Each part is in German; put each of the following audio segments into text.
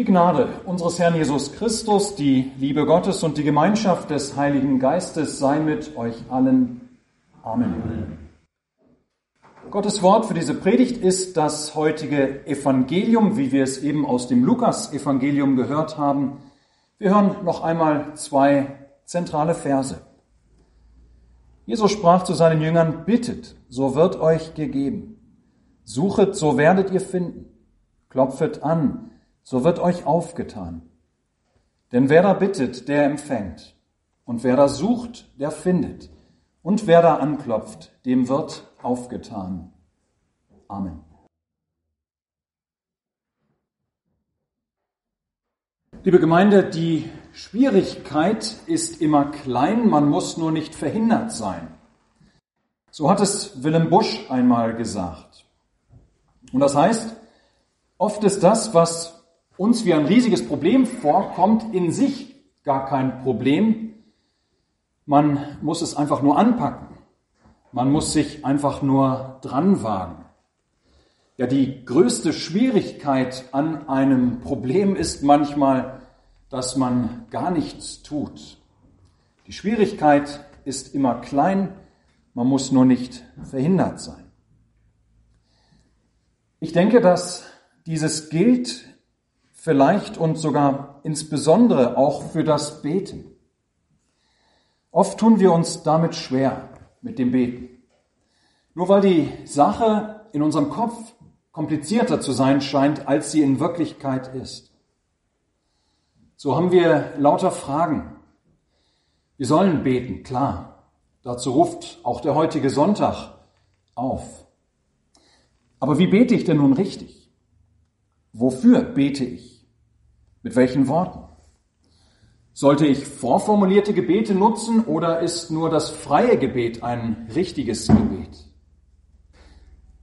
Die Gnade unseres Herrn Jesus Christus, die Liebe Gottes und die Gemeinschaft des Heiligen Geistes sei mit euch allen. Amen. Gottes Wort für diese Predigt ist das heutige Evangelium, wie wir es eben aus dem Lukas-Evangelium gehört haben. Wir hören noch einmal zwei zentrale Verse. Jesus sprach zu seinen Jüngern, bittet, so wird euch gegeben. Suchet, so werdet ihr finden. Klopfet an, so wird euch aufgetan. Denn wer da bittet, der empfängt. Und wer da sucht, der findet. Und wer da anklopft, dem wird aufgetan. Amen. Liebe Gemeinde, die Schwierigkeit ist immer klein, man muss nur nicht verhindert sein. So hat es Willem Busch einmal gesagt. Und das heißt, oft ist das, was uns wie ein riesiges Problem vorkommt, in sich gar kein Problem. Man muss es einfach nur anpacken. Man muss sich einfach nur dran wagen. Ja, die größte Schwierigkeit an einem Problem ist manchmal, dass man gar nichts tut. Die Schwierigkeit ist immer klein, man muss nur nicht verhindert sein. Ich denke, dass dieses gilt vielleicht und sogar insbesondere auch für das Beten. Oft tun wir uns damit schwer mit dem Beten. Nur weil die Sache in unserem Kopf komplizierter zu sein scheint, als sie in Wirklichkeit ist. So haben wir lauter Fragen. Wir sollen beten, klar. Dazu ruft auch der heutige Sonntag auf. Aber wie bete ich denn nun richtig? Wofür bete ich? Mit welchen Worten? Sollte ich vorformulierte Gebete nutzen oder ist nur das freie Gebet ein richtiges Gebet?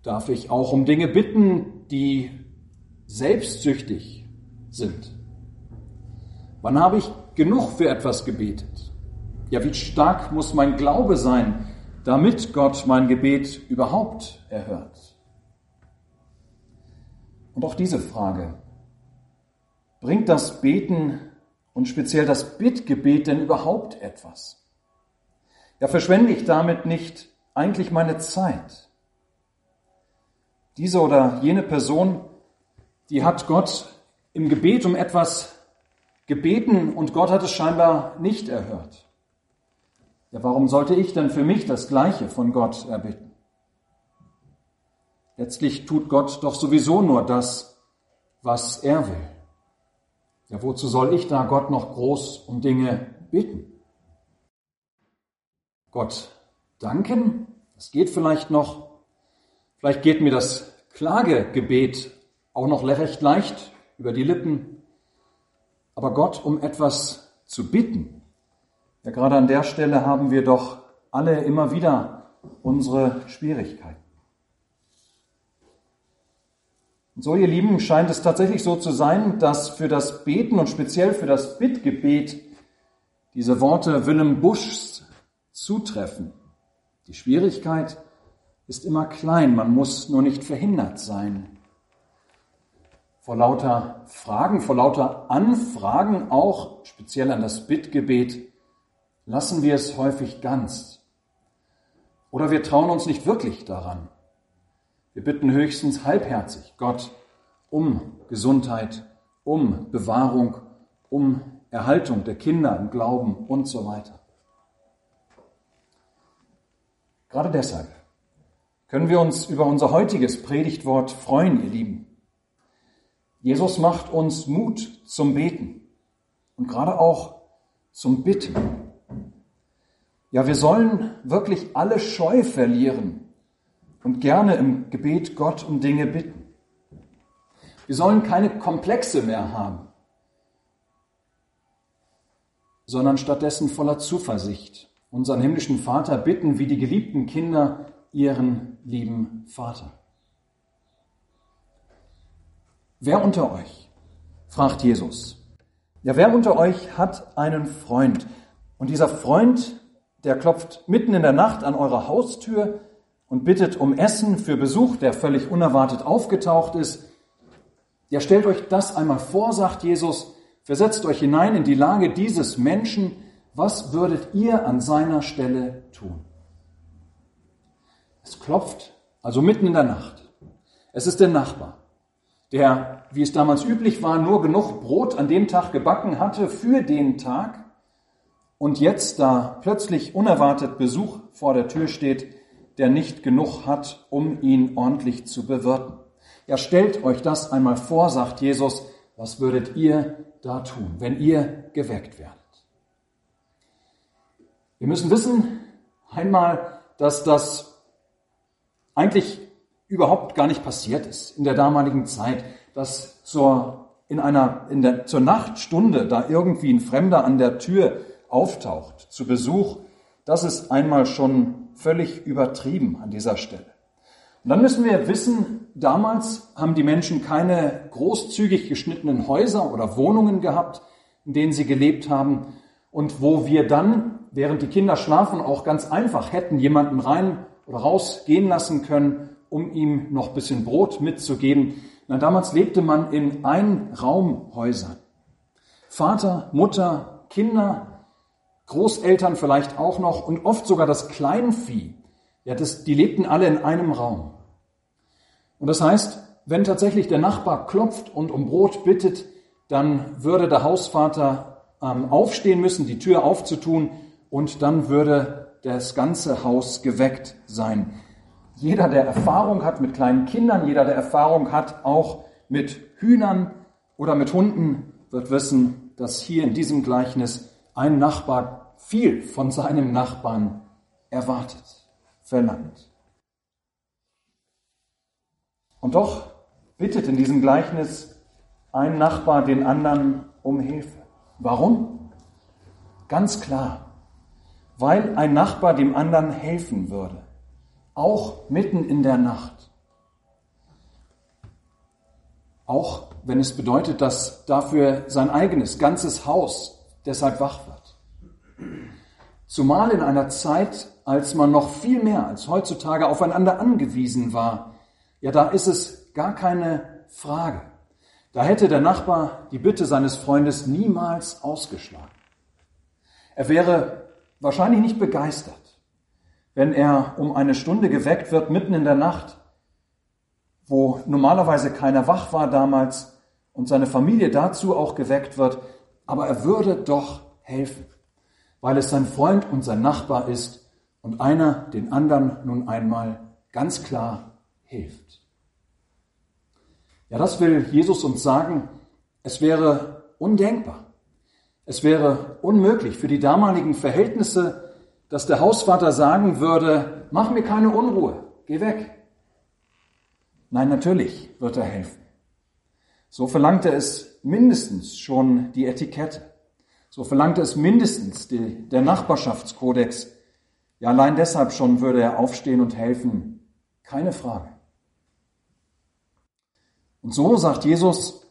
Darf ich auch um Dinge bitten, die selbstsüchtig sind? Wann habe ich genug für etwas gebetet? Ja, wie stark muss mein Glaube sein, damit Gott mein Gebet überhaupt erhört? Und auch diese Frage, bringt das Beten und speziell das Bittgebet denn überhaupt etwas? Ja, verschwende ich damit nicht eigentlich meine Zeit? Diese oder jene Person, die hat Gott im Gebet um etwas gebeten und Gott hat es scheinbar nicht erhört. Ja, warum sollte ich denn für mich das Gleiche von Gott erbitten? Letztlich tut Gott doch sowieso nur das, was er will. Ja, wozu soll ich da Gott noch groß um Dinge bitten? Gott danken? Das geht vielleicht noch. Vielleicht geht mir das Klagegebet auch noch recht leicht über die Lippen. Aber Gott um etwas zu bitten, ja gerade an der Stelle haben wir doch alle immer wieder unsere Schwierigkeiten. Und so, ihr Lieben, scheint es tatsächlich so zu sein, dass für das Beten und speziell für das Bittgebet diese Worte Willem Buschs zutreffen. Die Schwierigkeit ist immer klein, man muss nur nicht verhindert sein. Vor lauter Fragen, vor lauter Anfragen, auch speziell an das Bittgebet, lassen wir es häufig ganz. Oder wir trauen uns nicht wirklich daran. Wir bitten höchstens halbherzig Gott um Gesundheit, um Bewahrung, um Erhaltung der Kinder im Glauben und so weiter. Gerade deshalb können wir uns über unser heutiges Predigtwort freuen, ihr Lieben. Jesus macht uns Mut zum Beten und gerade auch zum Bitten. Ja, wir sollen wirklich alle Scheu verlieren und gerne im Gebet Gott um Dinge bitten. Wir sollen keine Komplexe mehr haben, sondern stattdessen voller Zuversicht unseren himmlischen Vater bitten, wie die geliebten Kinder ihren lieben Vater. Wer unter euch, fragt Jesus, ja, wer unter euch hat einen Freund? Und dieser Freund, der klopft mitten in der Nacht an eurer Haustür und bittet um Essen für Besuch, der völlig unerwartet aufgetaucht ist. Ja, stellt euch das einmal vor, sagt Jesus, versetzt euch hinein in die Lage dieses Menschen, was würdet ihr an seiner Stelle tun? Es klopft, also mitten in der Nacht. Es ist der Nachbar, der, wie es damals üblich war, nur genug Brot an dem Tag gebacken hatte für den Tag und jetzt, da plötzlich unerwartet Besuch vor der Tür steht, der nicht genug hat, um ihn ordentlich zu bewirten. Ja, stellt euch das einmal vor, sagt Jesus, was würdet ihr da tun, wenn ihr geweckt werdet? Wir müssen wissen, einmal, dass das eigentlich überhaupt gar nicht passiert ist in der damaligen Zeit, dass zur, in einer, in der, zur Nachtstunde da irgendwie ein Fremder an der Tür auftaucht zu Besuch. Das ist einmal schon völlig übertrieben an dieser Stelle. Und dann müssen wir wissen, damals haben die Menschen keine großzügig geschnittenen Häuser oder Wohnungen gehabt, in denen sie gelebt haben und wo wir dann, während die Kinder schlafen, auch ganz einfach hätten jemanden rein oder raus gehen lassen können, um ihm noch ein bisschen Brot mitzugeben. Na, damals lebte man in Einraumhäusern. Vater, Mutter, Kinder, Großeltern vielleicht auch noch und oft sogar das Kleinvieh. Ja, das, die lebten alle in einem Raum. Und das heißt, wenn tatsächlich der Nachbar klopft und um Brot bittet, dann würde der Hausvater ähm, aufstehen müssen, die Tür aufzutun und dann würde das ganze Haus geweckt sein. Jeder, der Erfahrung hat mit kleinen Kindern, jeder, der Erfahrung hat auch mit Hühnern oder mit Hunden, wird wissen, dass hier in diesem Gleichnis ein Nachbar viel von seinem Nachbarn erwartet, verlangt. Und doch bittet in diesem Gleichnis ein Nachbar den anderen um Hilfe. Warum? Ganz klar, weil ein Nachbar dem anderen helfen würde, auch mitten in der Nacht. Auch wenn es bedeutet, dass dafür sein eigenes, ganzes Haus deshalb wach wird. Zumal in einer Zeit, als man noch viel mehr als heutzutage aufeinander angewiesen war, ja, da ist es gar keine Frage. Da hätte der Nachbar die Bitte seines Freundes niemals ausgeschlagen. Er wäre wahrscheinlich nicht begeistert, wenn er um eine Stunde geweckt wird, mitten in der Nacht, wo normalerweise keiner wach war damals und seine Familie dazu auch geweckt wird, aber er würde doch helfen, weil es sein Freund und sein Nachbar ist und einer den anderen nun einmal ganz klar hilft. Ja, das will Jesus uns sagen. Es wäre undenkbar. Es wäre unmöglich für die damaligen Verhältnisse, dass der Hausvater sagen würde, mach mir keine Unruhe, geh weg. Nein, natürlich wird er helfen. So verlangte es mindestens schon die Etikette. So verlangte es mindestens die, der Nachbarschaftskodex. Ja, allein deshalb schon würde er aufstehen und helfen. Keine Frage. Und so sagt Jesus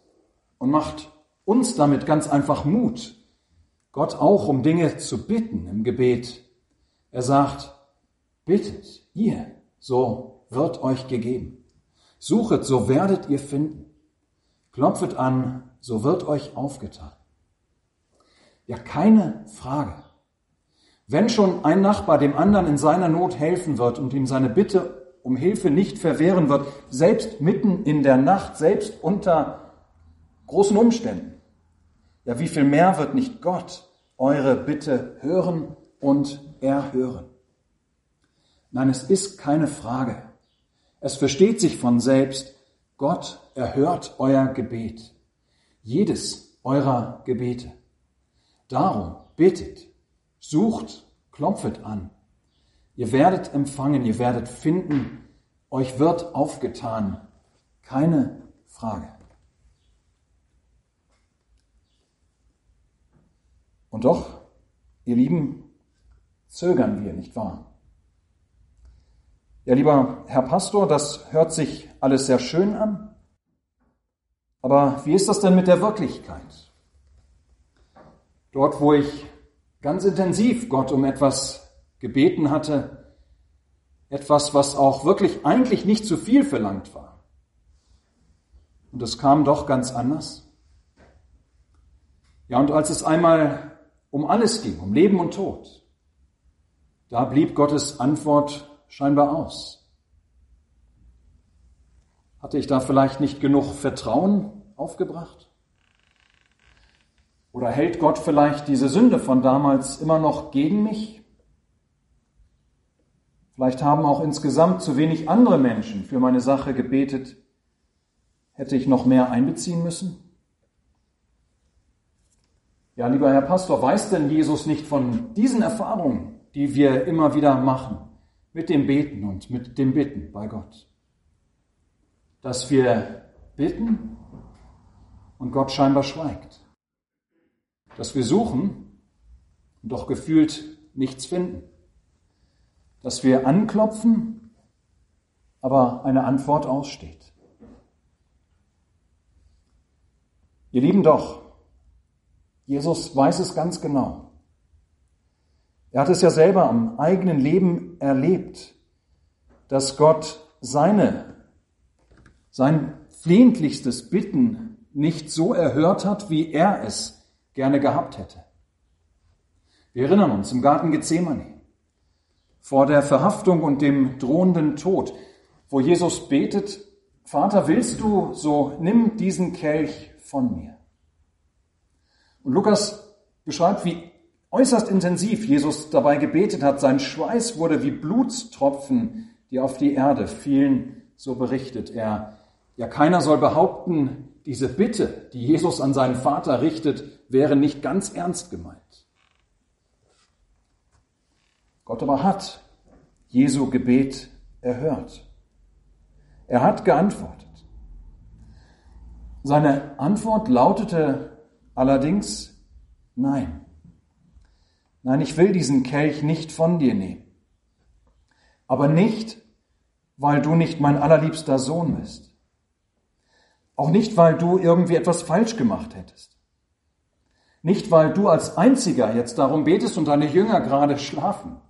und macht uns damit ganz einfach Mut, Gott auch um Dinge zu bitten im Gebet. Er sagt, bittet ihr, so wird euch gegeben. Suchet, so werdet ihr finden. Klopfet an, so wird euch aufgetan. Ja, keine Frage. Wenn schon ein Nachbar dem anderen in seiner Not helfen wird und ihm seine Bitte um Hilfe nicht verwehren wird, selbst mitten in der Nacht, selbst unter großen Umständen. Ja, wie viel mehr wird nicht Gott eure Bitte hören und erhören? Nein, es ist keine Frage. Es versteht sich von selbst, Gott erhört euer Gebet. Jedes eurer Gebete. Darum bittet, sucht, klopfet an. Ihr werdet empfangen, ihr werdet finden, euch wird aufgetan. Keine Frage. Und doch, ihr Lieben, zögern wir, nicht wahr? Ja, lieber Herr Pastor, das hört sich alles sehr schön an. Aber wie ist das denn mit der Wirklichkeit? Dort, wo ich ganz intensiv Gott um etwas gebeten hatte, etwas, was auch wirklich eigentlich nicht zu viel verlangt war. Und es kam doch ganz anders. Ja, und als es einmal um alles ging, um Leben und Tod, da blieb Gottes Antwort scheinbar aus. Hatte ich da vielleicht nicht genug Vertrauen aufgebracht? Oder hält Gott vielleicht diese Sünde von damals immer noch gegen mich? Vielleicht haben auch insgesamt zu wenig andere Menschen für meine Sache gebetet. Hätte ich noch mehr einbeziehen müssen? Ja, lieber Herr Pastor, weiß denn Jesus nicht von diesen Erfahrungen, die wir immer wieder machen, mit dem Beten und mit dem Bitten bei Gott? Dass wir bitten und Gott scheinbar schweigt. Dass wir suchen und doch gefühlt nichts finden dass wir anklopfen, aber eine Antwort aussteht. Ihr Lieben doch, Jesus weiß es ganz genau. Er hat es ja selber am eigenen Leben erlebt, dass Gott seine, sein flehentlichstes Bitten nicht so erhört hat, wie er es gerne gehabt hätte. Wir erinnern uns im Garten Gethsemane vor der Verhaftung und dem drohenden Tod, wo Jesus betet, Vater, willst du, so nimm diesen Kelch von mir. Und Lukas beschreibt, wie äußerst intensiv Jesus dabei gebetet hat. Sein Schweiß wurde wie Blutstropfen, die auf die Erde fielen, so berichtet er. Ja, keiner soll behaupten, diese Bitte, die Jesus an seinen Vater richtet, wäre nicht ganz ernst gemeint. Gott aber hat Jesu Gebet erhört. Er hat geantwortet. Seine Antwort lautete allerdings Nein. Nein, ich will diesen Kelch nicht von dir nehmen. Aber nicht, weil du nicht mein allerliebster Sohn bist. Auch nicht, weil du irgendwie etwas falsch gemacht hättest. Nicht, weil du als Einziger jetzt darum betest und deine Jünger gerade schlafen.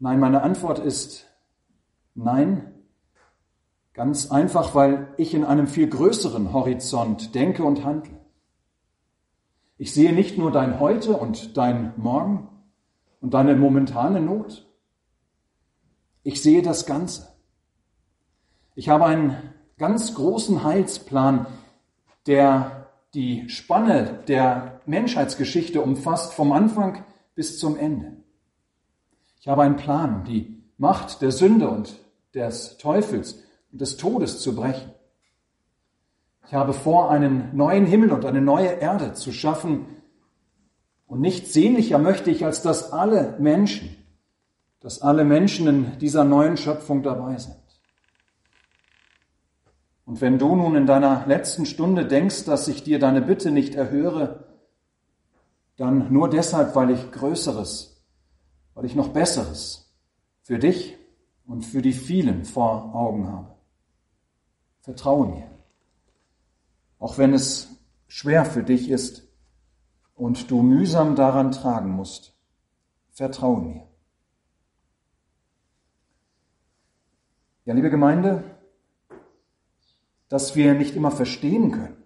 Nein, meine Antwort ist nein. Ganz einfach, weil ich in einem viel größeren Horizont denke und handle. Ich sehe nicht nur dein Heute und dein Morgen und deine momentane Not. Ich sehe das Ganze. Ich habe einen ganz großen Heilsplan, der die Spanne der Menschheitsgeschichte umfasst, vom Anfang bis zum Ende. Ich habe einen Plan, die Macht der Sünde und des Teufels und des Todes zu brechen. Ich habe vor, einen neuen Himmel und eine neue Erde zu schaffen. Und nichts sehnlicher möchte ich, als dass alle Menschen, dass alle Menschen in dieser neuen Schöpfung dabei sind. Und wenn du nun in deiner letzten Stunde denkst, dass ich dir deine Bitte nicht erhöre, dann nur deshalb, weil ich Größeres weil ich noch Besseres für dich und für die vielen vor Augen habe. Vertraue mir, auch wenn es schwer für dich ist und du mühsam daran tragen musst. Vertraue mir. Ja, liebe Gemeinde, dass wir nicht immer verstehen können,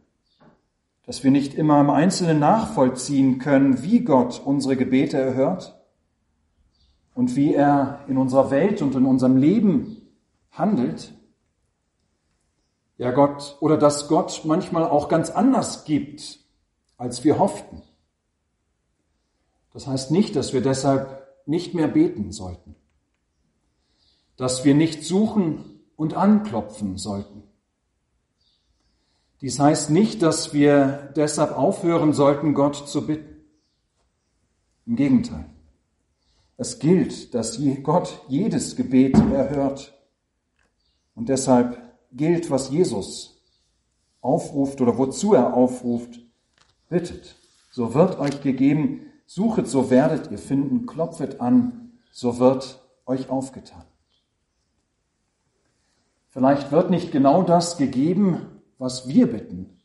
dass wir nicht immer im Einzelnen nachvollziehen können, wie Gott unsere Gebete erhört, und wie er in unserer Welt und in unserem Leben handelt, ja Gott, oder dass Gott manchmal auch ganz anders gibt, als wir hofften. Das heißt nicht, dass wir deshalb nicht mehr beten sollten, dass wir nicht suchen und anklopfen sollten. Dies heißt nicht, dass wir deshalb aufhören sollten, Gott zu bitten. Im Gegenteil. Es gilt, dass Gott jedes Gebet erhört. Und deshalb gilt, was Jesus aufruft oder wozu er aufruft. Bittet, so wird euch gegeben, suchet, so werdet ihr finden, klopfet an, so wird euch aufgetan. Vielleicht wird nicht genau das gegeben, was wir bitten.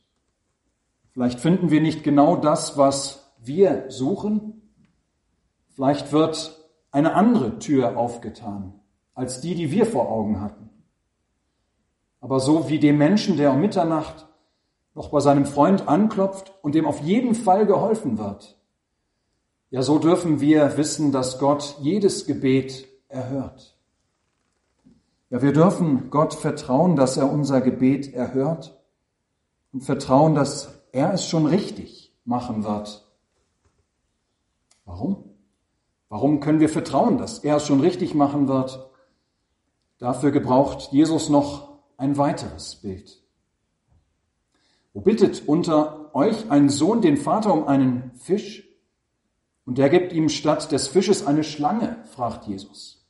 Vielleicht finden wir nicht genau das, was wir suchen. Vielleicht wird eine andere Tür aufgetan als die, die wir vor Augen hatten. Aber so wie dem Menschen, der um Mitternacht noch bei seinem Freund anklopft und dem auf jeden Fall geholfen wird, ja, so dürfen wir wissen, dass Gott jedes Gebet erhört. Ja, wir dürfen Gott vertrauen, dass er unser Gebet erhört und vertrauen, dass er es schon richtig machen wird. Warum? Warum können wir vertrauen, dass er es schon richtig machen wird? Dafür gebraucht Jesus noch ein weiteres Bild. Wo bittet unter euch ein Sohn den Vater um einen Fisch und der gibt ihm statt des Fisches eine Schlange, fragt Jesus.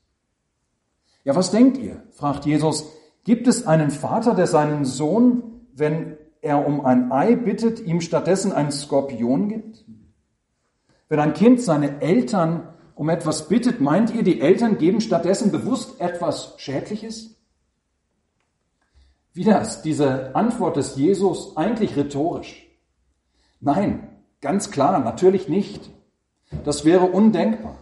Ja, was denkt ihr? fragt Jesus. Gibt es einen Vater, der seinen Sohn, wenn er um ein Ei bittet, ihm stattdessen einen Skorpion gibt? Wenn ein Kind seine Eltern um etwas bittet, meint ihr, die Eltern geben stattdessen bewusst etwas Schädliches? Wieder ist diese Antwort des Jesus eigentlich rhetorisch. Nein, ganz klar, natürlich nicht. Das wäre undenkbar.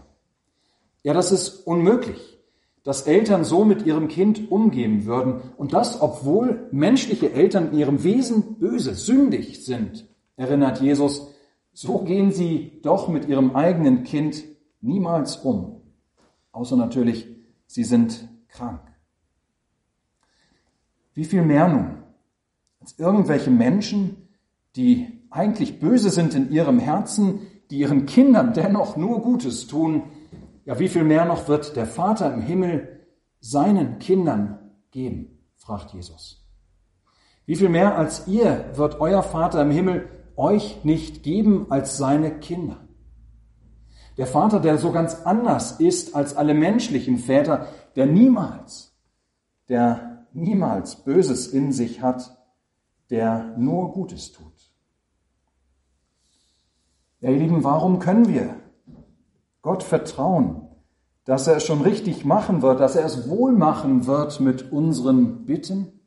Ja, das ist unmöglich, dass Eltern so mit ihrem Kind umgehen würden und das, obwohl menschliche Eltern in ihrem Wesen böse, sündig sind, erinnert Jesus, so gehen sie doch mit ihrem eigenen Kind niemals um. Außer natürlich, sie sind krank. Wie viel mehr nun als irgendwelche Menschen, die eigentlich böse sind in ihrem Herzen, die ihren Kindern dennoch nur Gutes tun, ja, wie viel mehr noch wird der Vater im Himmel seinen Kindern geben, fragt Jesus. Wie viel mehr als ihr wird euer Vater im Himmel euch nicht geben als seine Kinder? Der Vater, der so ganz anders ist als alle menschlichen Väter, der niemals, der niemals Böses in sich hat, der nur Gutes tut. Ja, ihr Lieben, warum können wir Gott vertrauen, dass er es schon richtig machen wird, dass er es wohl machen wird mit unseren Bitten?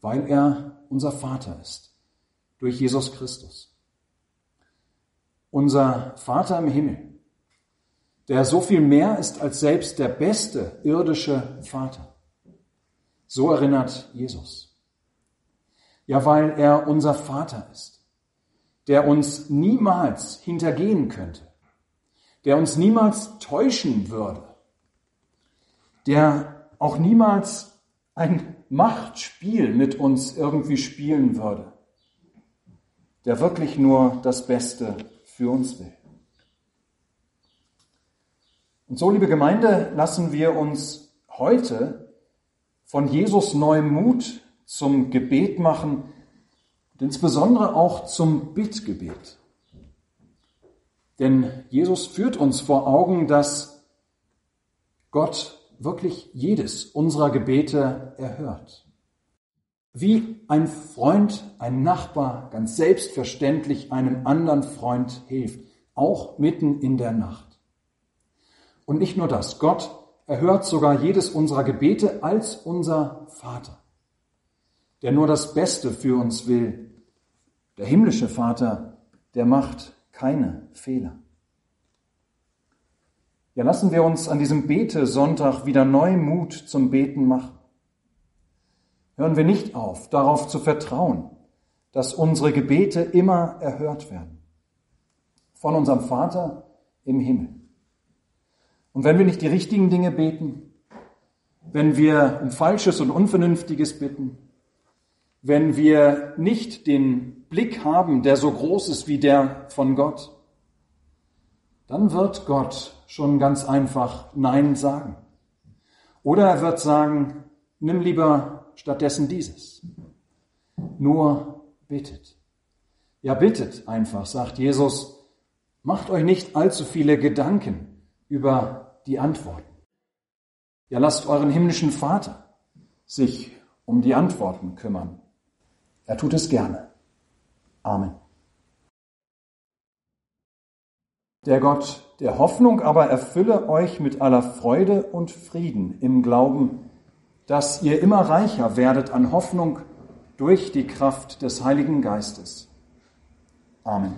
Weil er unser Vater ist, durch Jesus Christus. Unser Vater im Himmel, der so viel mehr ist als selbst der beste irdische Vater. So erinnert Jesus. Ja, weil er unser Vater ist der uns niemals hintergehen könnte, der uns niemals täuschen würde, der auch niemals ein Machtspiel mit uns irgendwie spielen würde, der wirklich nur das Beste für uns will. Und so, liebe Gemeinde, lassen wir uns heute von Jesus neuem Mut zum Gebet machen, und insbesondere auch zum Bittgebet. Denn Jesus führt uns vor Augen, dass Gott wirklich jedes unserer Gebete erhört. Wie ein Freund, ein Nachbar ganz selbstverständlich einem anderen Freund hilft, auch mitten in der Nacht. Und nicht nur das, Gott erhört sogar jedes unserer Gebete als unser Vater, der nur das Beste für uns will der himmlische Vater, der macht keine Fehler. Ja, lassen wir uns an diesem Bete-Sonntag wieder neu Mut zum Beten machen. Hören wir nicht auf, darauf zu vertrauen, dass unsere Gebete immer erhört werden. Von unserem Vater im Himmel. Und wenn wir nicht die richtigen Dinge beten, wenn wir um Falsches und Unvernünftiges bitten, wenn wir nicht den Blick haben, der so groß ist wie der von Gott, dann wird Gott schon ganz einfach Nein sagen. Oder er wird sagen, nimm lieber stattdessen dieses. Nur bittet. Ja, bittet einfach, sagt Jesus. Macht euch nicht allzu viele Gedanken über die Antworten. Ja, lasst euren himmlischen Vater sich um die Antworten kümmern. Er tut es gerne. Amen. Der Gott der Hoffnung aber erfülle euch mit aller Freude und Frieden im Glauben, dass ihr immer reicher werdet an Hoffnung durch die Kraft des Heiligen Geistes. Amen.